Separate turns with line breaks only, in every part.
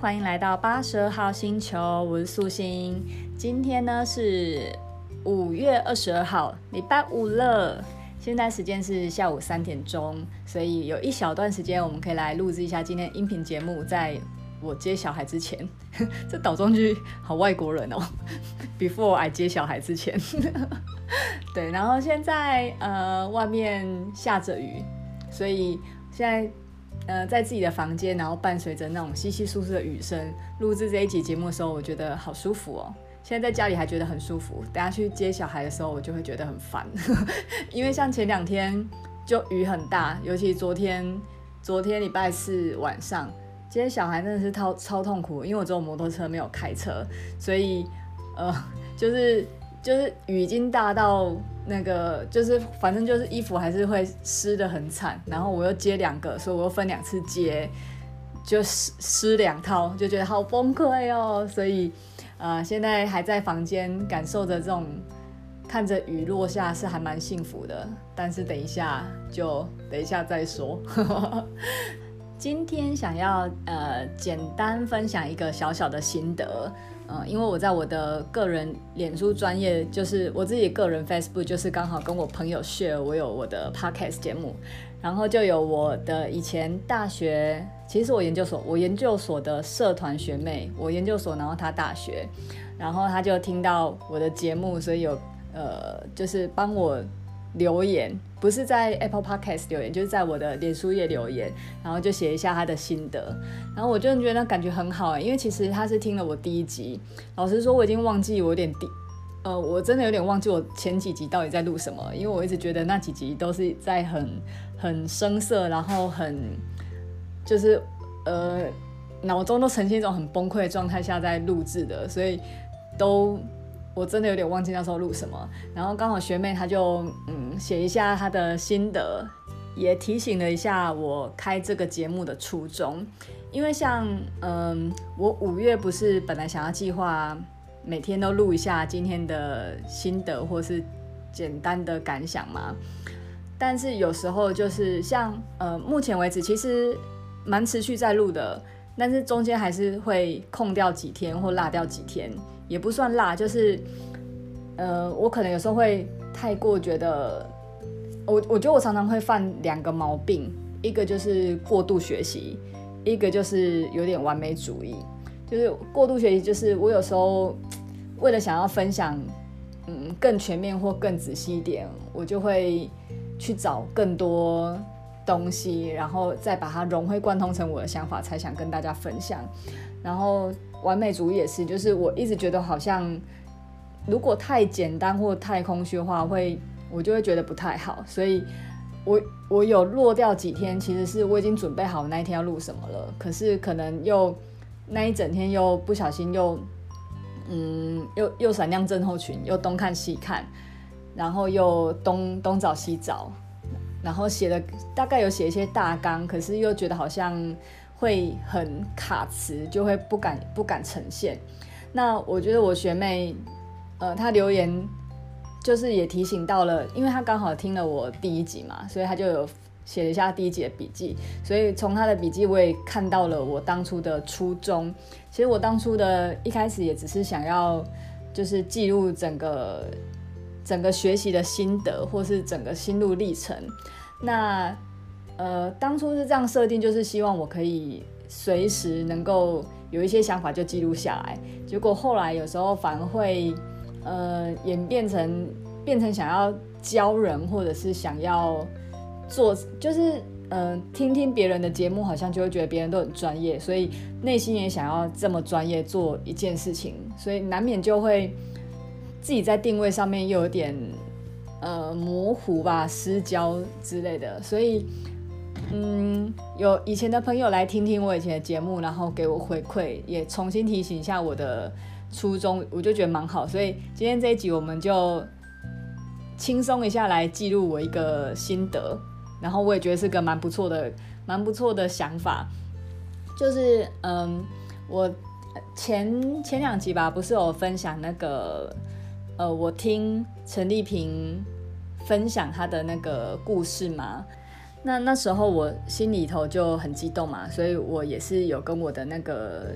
欢迎来到八十二号星球，我是素心。今天呢是五月二十二号，礼拜五了。现在时间是下午三点钟，所以有一小段时间，我们可以来录制一下今天音频节目。在我接小孩之前，这倒装句好外国人哦。Before I 接小孩之前，对，然后现在呃外面下着雨，所以现在呃在自己的房间，然后伴随着那种稀稀疏疏的雨声，录制这一集节目的时候，我觉得好舒服哦。现在在家里还觉得很舒服，等下去接小孩的时候，我就会觉得很烦，因为像前两天就雨很大，尤其昨天，昨天礼拜四晚上接小孩真的是超超痛苦，因为我只有摩托车没有开车，所以呃 就是就是雨已经大到那个就是反正就是衣服还是会湿得很惨，然后我又接两个，所以我又分两次接，就湿湿两套，就觉得好崩溃哦，所以。呃，现在还在房间感受着这种看着雨落下是还蛮幸福的，但是等一下就等一下再说。今天想要呃简单分享一个小小的心得，呃，因为我在我的个人脸书专业，就是我自己个人 Facebook，就是刚好跟我朋友 share，我有我的 podcast 节目。然后就有我的以前大学，其实我研究所，我研究所的社团学妹，我研究所，然后她大学，然后她就听到我的节目，所以有呃，就是帮我留言，不是在 Apple Podcast 留言，就是在我的脸书页留言，然后就写一下他的心得，然后我就觉得感觉很好，因为其实他是听了我第一集，老实说我已经忘记我有点低。呃，我真的有点忘记我前几集到底在录什么，因为我一直觉得那几集都是在很很生涩，然后很就是呃脑中都呈现一种很崩溃的状态下在录制的，所以都我真的有点忘记那时候录什么。然后刚好学妹她就嗯写一下她的心得，也提醒了一下我开这个节目的初衷，因为像嗯我五月不是本来想要计划。每天都录一下今天的心得或是简单的感想嘛，但是有时候就是像呃目前为止其实蛮持续在录的，但是中间还是会空掉几天或落掉几天，也不算落，就是呃我可能有时候会太过觉得，我我觉得我常常会犯两个毛病，一个就是过度学习，一个就是有点完美主义。就是过度学习，就是我有时候为了想要分享，嗯，更全面或更仔细一点，我就会去找更多东西，然后再把它融会贯通成我的想法，才想跟大家分享。然后完美主义也是，就是我一直觉得好像如果太简单或太空虚的话，会我就会觉得不太好。所以我我有落掉几天，其实是我已经准备好那一天要录什么了，可是可能又。那一整天又不小心又，嗯，又又闪亮症候群，又东看西看，然后又东东找西找，然后写的大概有写一些大纲，可是又觉得好像会很卡词，就会不敢不敢呈现。那我觉得我学妹，呃，她留言就是也提醒到了，因为她刚好听了我第一集嘛，所以她就有。写了一下第一集的笔记，所以从她的笔记我也看到了我当初的初衷。其实我当初的一开始也只是想要，就是记录整个整个学习的心得，或是整个心路历程。那呃，当初是这样设定，就是希望我可以随时能够有一些想法就记录下来。结果后来有时候反而会呃演变成变成想要教人，或者是想要。做就是嗯、呃，听听别人的节目，好像就会觉得别人都很专业，所以内心也想要这么专业做一件事情，所以难免就会自己在定位上面又有点呃模糊吧、失焦之类的。所以嗯，有以前的朋友来听听我以前的节目，然后给我回馈，也重新提醒一下我的初衷，我就觉得蛮好。所以今天这一集我们就轻松一下来记录我一个心得。然后我也觉得是个蛮不错的、蛮不错的想法，就是嗯，我前前两集吧，不是有分享那个呃，我听陈丽萍分享她的那个故事嘛？那那时候我心里头就很激动嘛，所以我也是有跟我的那个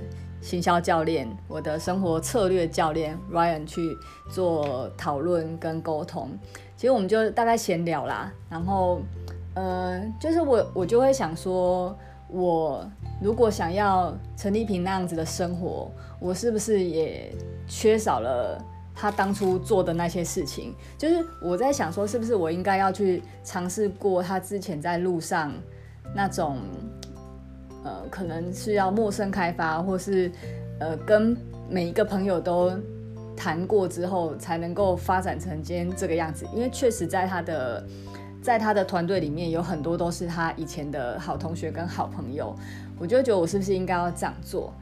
行销教练、我的生活策略教练 Ryan 去做讨论跟沟通。其实我们就大概闲聊啦，然后呃，就是我我就会想说，我如果想要陈丽萍那样子的生活，我是不是也缺少了？他当初做的那些事情，就是我在想说，是不是我应该要去尝试过他之前在路上那种，呃，可能是要陌生开发，或是呃，跟每一个朋友都谈过之后，才能够发展成今天这个样子。因为确实在他的在他的团队里面，有很多都是他以前的好同学跟好朋友，我就觉得我是不是应该要这样做？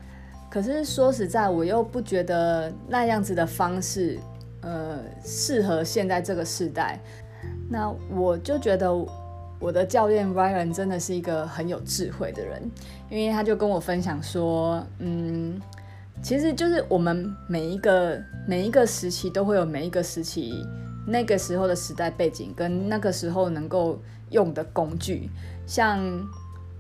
可是说实在，我又不觉得那样子的方式，呃，适合现在这个时代。那我就觉得我的教练 Ryan 真的是一个很有智慧的人，因为他就跟我分享说，嗯，其实就是我们每一个每一个时期都会有每一个时期那个时候的时代背景跟那个时候能够用的工具，像。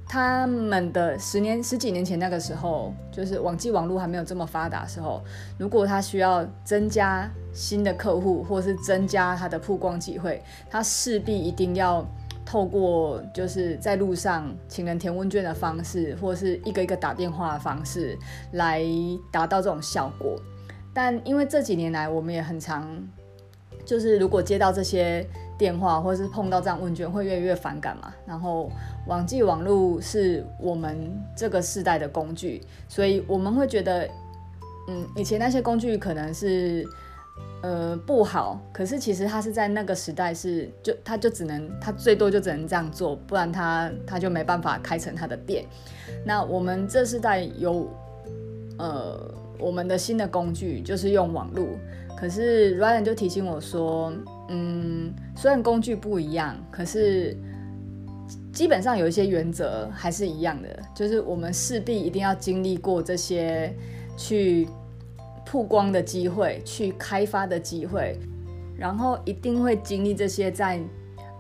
他们的十年十几年前那个时候，就是网际网络还没有这么发达的时候，如果他需要增加新的客户，或是增加他的曝光机会，他势必一定要透过就是在路上请人填问卷的方式，或是一个一个打电话的方式来达到这种效果。但因为这几年来，我们也很常，就是如果接到这些。电话或是碰到这样问卷会越来越反感嘛，然后网际网络是我们这个世代的工具，所以我们会觉得，嗯，以前那些工具可能是呃不好，可是其实它是在那个时代是就它就只能它最多就只能这样做，不然它它就没办法开成它的店。那我们这世代有呃我们的新的工具就是用网络，可是 Ryan 就提醒我说。嗯，虽然工具不一样，可是基本上有一些原则还是一样的，就是我们势必一定要经历过这些去曝光的机会，去开发的机会，然后一定会经历这些在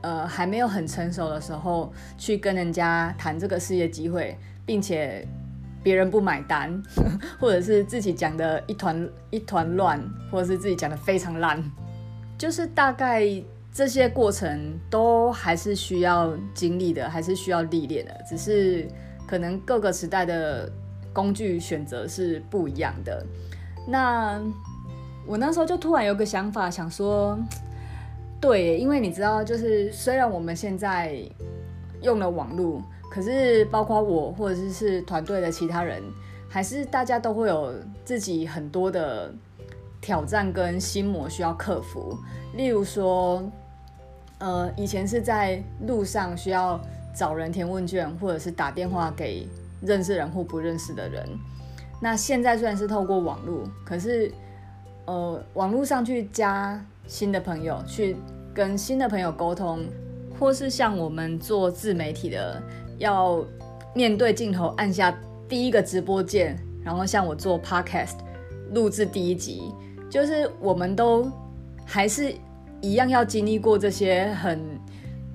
呃还没有很成熟的时候去跟人家谈这个事业机会，并且别人不买单，或者是自己讲的一团一团乱，或者是自己讲的非常烂。就是大概这些过程都还是需要经历的，还是需要历练的，只是可能各个时代的工具选择是不一样的。那我那时候就突然有个想法，想说，对，因为你知道，就是虽然我们现在用了网络，可是包括我或者是团队的其他人，还是大家都会有自己很多的。挑战跟心魔需要克服，例如说，呃，以前是在路上需要找人填问卷，或者是打电话给认识人或不认识的人。那现在虽然是透过网络，可是，呃，网络上去加新的朋友，去跟新的朋友沟通，或是像我们做自媒体的，要面对镜头按下第一个直播键，然后像我做 Podcast 录制第一集。就是我们都还是一样要经历过这些很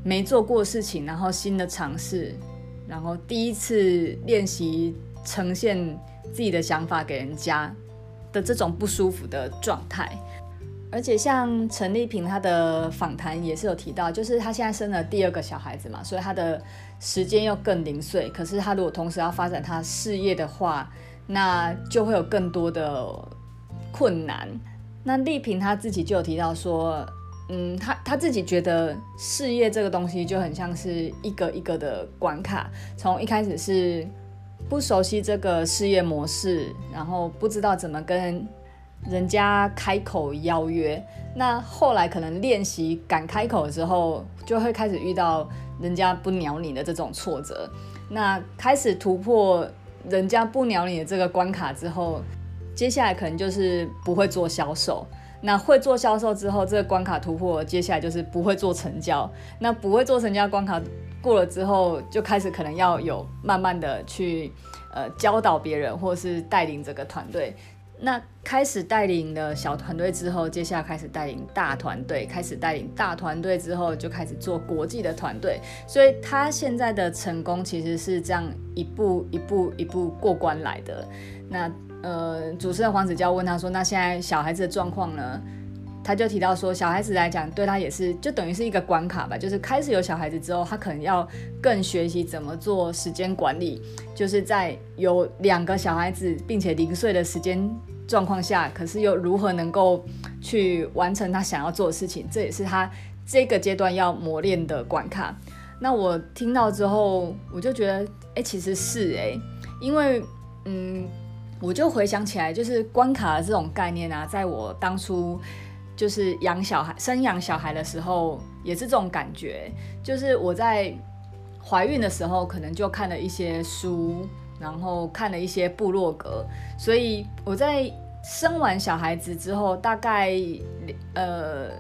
没做过事情，然后新的尝试，然后第一次练习呈现自己的想法给人家的这种不舒服的状态。而且像陈丽萍她的访谈也是有提到，就是她现在生了第二个小孩子嘛，所以她的时间又更零碎。可是她如果同时要发展她事业的话，那就会有更多的。困难。那丽萍她自己就有提到说，嗯，她她自己觉得事业这个东西就很像是一个一个的关卡，从一开始是不熟悉这个事业模式，然后不知道怎么跟人家开口邀约，那后来可能练习敢开口之后，就会开始遇到人家不鸟你的这种挫折。那开始突破人家不鸟你的这个关卡之后。接下来可能就是不会做销售，那会做销售之后，这个关卡突破，接下来就是不会做成交。那不会做成交关卡过了之后，就开始可能要有慢慢的去呃教导别人，或是带领这个团队。那开始带领了小团队之后，接下来开始带领大团队，开始带领大团队之后，就开始做国际的团队。所以他现在的成功其实是这样一步一步一步过关来的。那呃，主持人黄子佼问他说：“那现在小孩子的状况呢？”他就提到说，小孩子来讲，对他也是就等于是一个关卡吧。就是开始有小孩子之后，他可能要更学习怎么做时间管理。就是在有两个小孩子并且零碎的时间状况下，可是又如何能够去完成他想要做的事情，这也是他这个阶段要磨练的关卡。那我听到之后，我就觉得，哎、其实是哎、因为嗯，我就回想起来，就是关卡的这种概念啊，在我当初。就是养小孩、生养小孩的时候，也是这种感觉。就是我在怀孕的时候，可能就看了一些书，然后看了一些部落格，所以我在生完小孩子之后，大概呃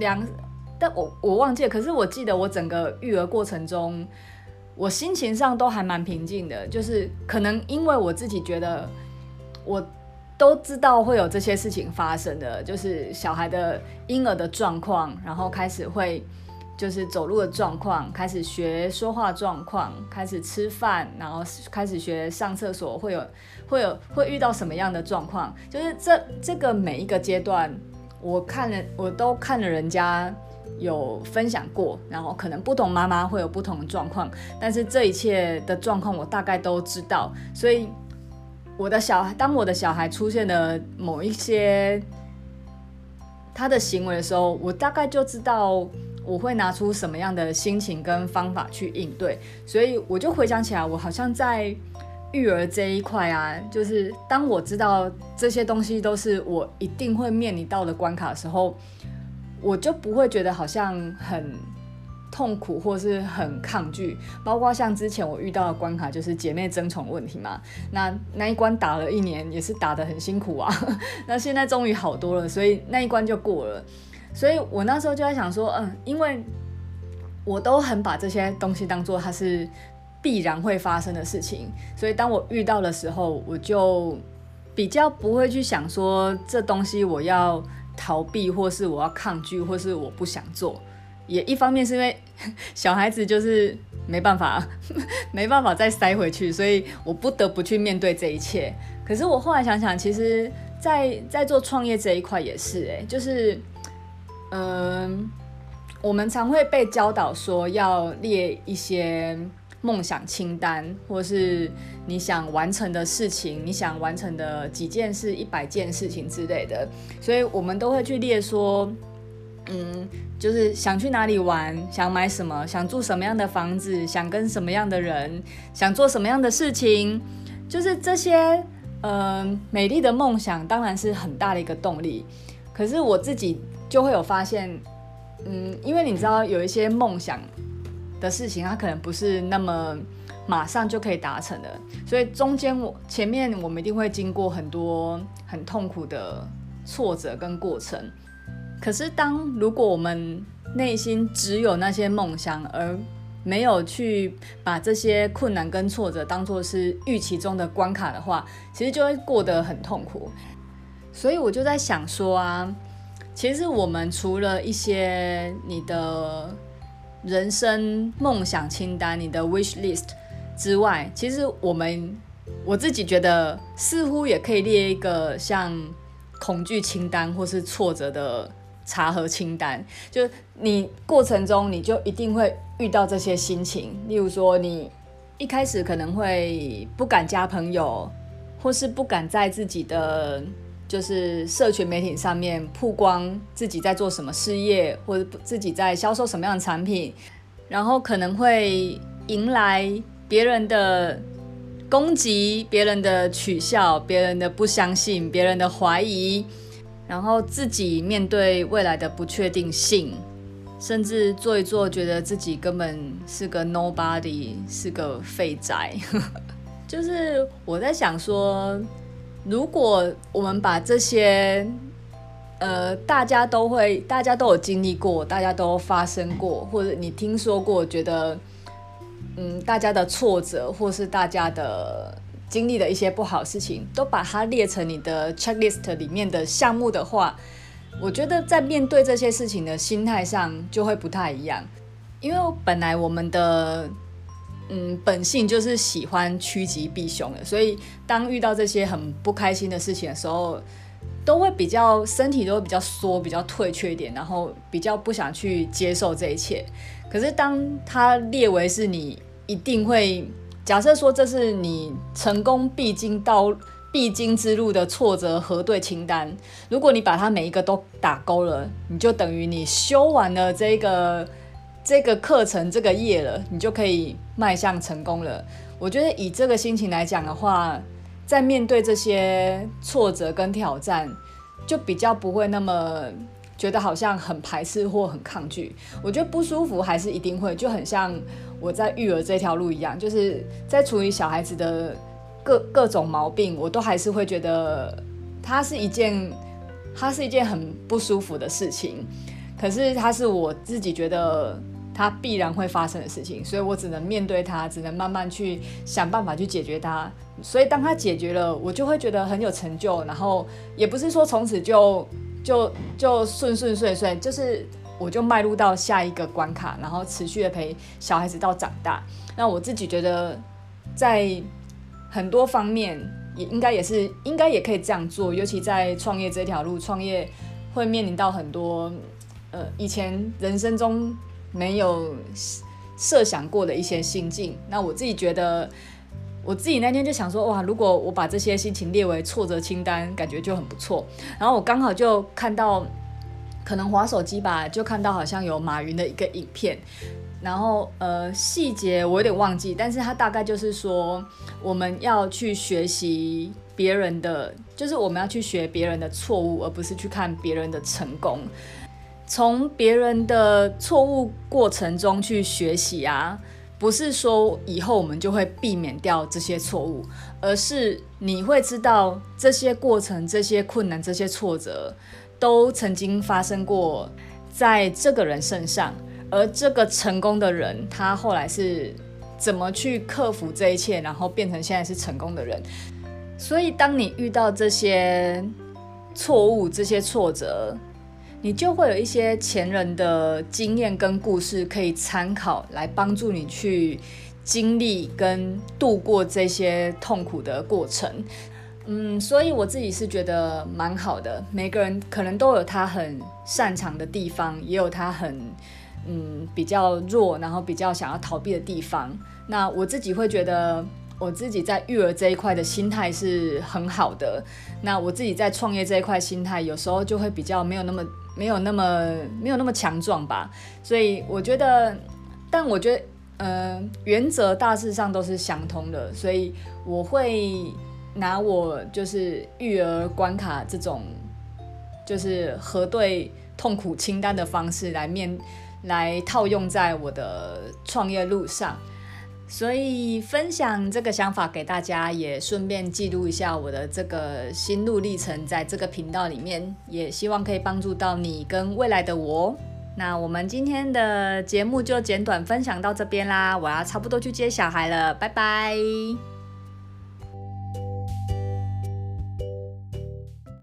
两，但我我忘记了。可是我记得我整个育儿过程中，我心情上都还蛮平静的。就是可能因为我自己觉得我。都知道会有这些事情发生的，就是小孩的婴儿的状况，然后开始会就是走路的状况，开始学说话状况，开始吃饭，然后开始学上厕所，会有会有会遇到什么样的状况？就是这这个每一个阶段，我看了我都看了人家有分享过，然后可能不同妈妈会有不同的状况，但是这一切的状况我大概都知道，所以。我的小孩，当我的小孩出现了某一些他的行为的时候，我大概就知道我会拿出什么样的心情跟方法去应对。所以我就回想起来，我好像在育儿这一块啊，就是当我知道这些东西都是我一定会面临到的关卡的时候，我就不会觉得好像很。痛苦或是很抗拒，包括像之前我遇到的关卡，就是姐妹争宠问题嘛。那那一关打了一年，也是打得很辛苦啊。那现在终于好多了，所以那一关就过了。所以我那时候就在想说，嗯，因为我都很把这些东西当做它是必然会发生的事情，所以当我遇到的时候，我就比较不会去想说这东西我要逃避，或是我要抗拒，或是我不想做。也一方面是因为 小孩子就是没办法，没办法再塞回去，所以我不得不去面对这一切。可是我后来想想，其实在，在做创业这一块也是、欸，哎，就是，嗯、我们常会被教导说要列一些梦想清单，或是你想完成的事情，你想完成的几件事、一百件事情之类的，所以我们都会去列说。嗯，就是想去哪里玩，想买什么，想住什么样的房子，想跟什么样的人，想做什么样的事情，就是这些，呃，美丽的梦想当然是很大的一个动力。可是我自己就会有发现，嗯，因为你知道有一些梦想的事情，它可能不是那么马上就可以达成的，所以中间我前面我们一定会经过很多很痛苦的挫折跟过程。可是，当如果我们内心只有那些梦想，而没有去把这些困难跟挫折当作是预期中的关卡的话，其实就会过得很痛苦。所以我就在想说啊，其实我们除了一些你的人生梦想清单、你的 wish list 之外，其实我们我自己觉得似乎也可以列一个像恐惧清单或是挫折的。查核清单，就你过程中你就一定会遇到这些心情，例如说你一开始可能会不敢加朋友，或是不敢在自己的就是社群媒体上面曝光自己在做什么事业，或者自己在销售什么样的产品，然后可能会迎来别人的攻击、别人的取笑、别人的不相信、别人的怀疑。然后自己面对未来的不确定性，甚至做一做，觉得自己根本是个 nobody，是个废宅。就是我在想说，如果我们把这些，呃，大家都会，大家都有经历过，大家都发生过，或者你听说过，觉得，嗯，大家的挫折，或是大家的经历的一些不好事情，都把它列成你的 checklist 里面的项目的话，我觉得在面对这些事情的心态上就会不太一样。因为本来我们的嗯本性就是喜欢趋吉避凶的，所以当遇到这些很不开心的事情的时候，都会比较身体都会比较缩，比较退却一点，然后比较不想去接受这一切。可是当它列为是你一定会假设说，这是你成功必经道必经之路的挫折核对清单，如果你把它每一个都打勾了，你就等于你修完了这个。这个课程这个业了，你就可以迈向成功了。我觉得以这个心情来讲的话，在面对这些挫折跟挑战，就比较不会那么觉得好像很排斥或很抗拒。我觉得不舒服还是一定会，就很像我在育儿这条路一样，就是在处理小孩子的各各种毛病，我都还是会觉得它是一件它是一件很不舒服的事情。可是它是我自己觉得。它必然会发生的事情，所以我只能面对它，只能慢慢去想办法去解决它。所以当它解决了，我就会觉得很有成就。然后也不是说从此就就就顺顺遂遂，就是我就迈入到下一个关卡，然后持续的陪小孩子到长大。那我自己觉得，在很多方面也应该也是应该也可以这样做，尤其在创业这条路，创业会面临到很多呃以前人生中。没有设想过的一些心境，那我自己觉得，我自己那天就想说，哇，如果我把这些心情列为挫折清单，感觉就很不错。然后我刚好就看到，可能滑手机吧，就看到好像有马云的一个影片，然后呃细节我有点忘记，但是他大概就是说，我们要去学习别人的，就是我们要去学别人的错误，而不是去看别人的成功。从别人的错误过程中去学习啊，不是说以后我们就会避免掉这些错误，而是你会知道这些过程、这些困难、这些挫折都曾经发生过在这个人身上，而这个成功的人他后来是怎么去克服这一切，然后变成现在是成功的人。所以，当你遇到这些错误、这些挫折，你就会有一些前人的经验跟故事可以参考，来帮助你去经历跟度过这些痛苦的过程。嗯，所以我自己是觉得蛮好的。每个人可能都有他很擅长的地方，也有他很嗯比较弱，然后比较想要逃避的地方。那我自己会觉得，我自己在育儿这一块的心态是很好的。那我自己在创业这一块心态，有时候就会比较没有那么。没有那么没有那么强壮吧，所以我觉得，但我觉得，呃，原则大致上都是相通的，所以我会拿我就是育儿关卡这种，就是核对痛苦清单的方式来面来套用在我的创业路上。所以分享这个想法给大家，也顺便记录一下我的这个心路历程，在这个频道里面，也希望可以帮助到你跟未来的我。那我们今天的节目就简短分享到这边啦，我要差不多去接小孩了，拜拜。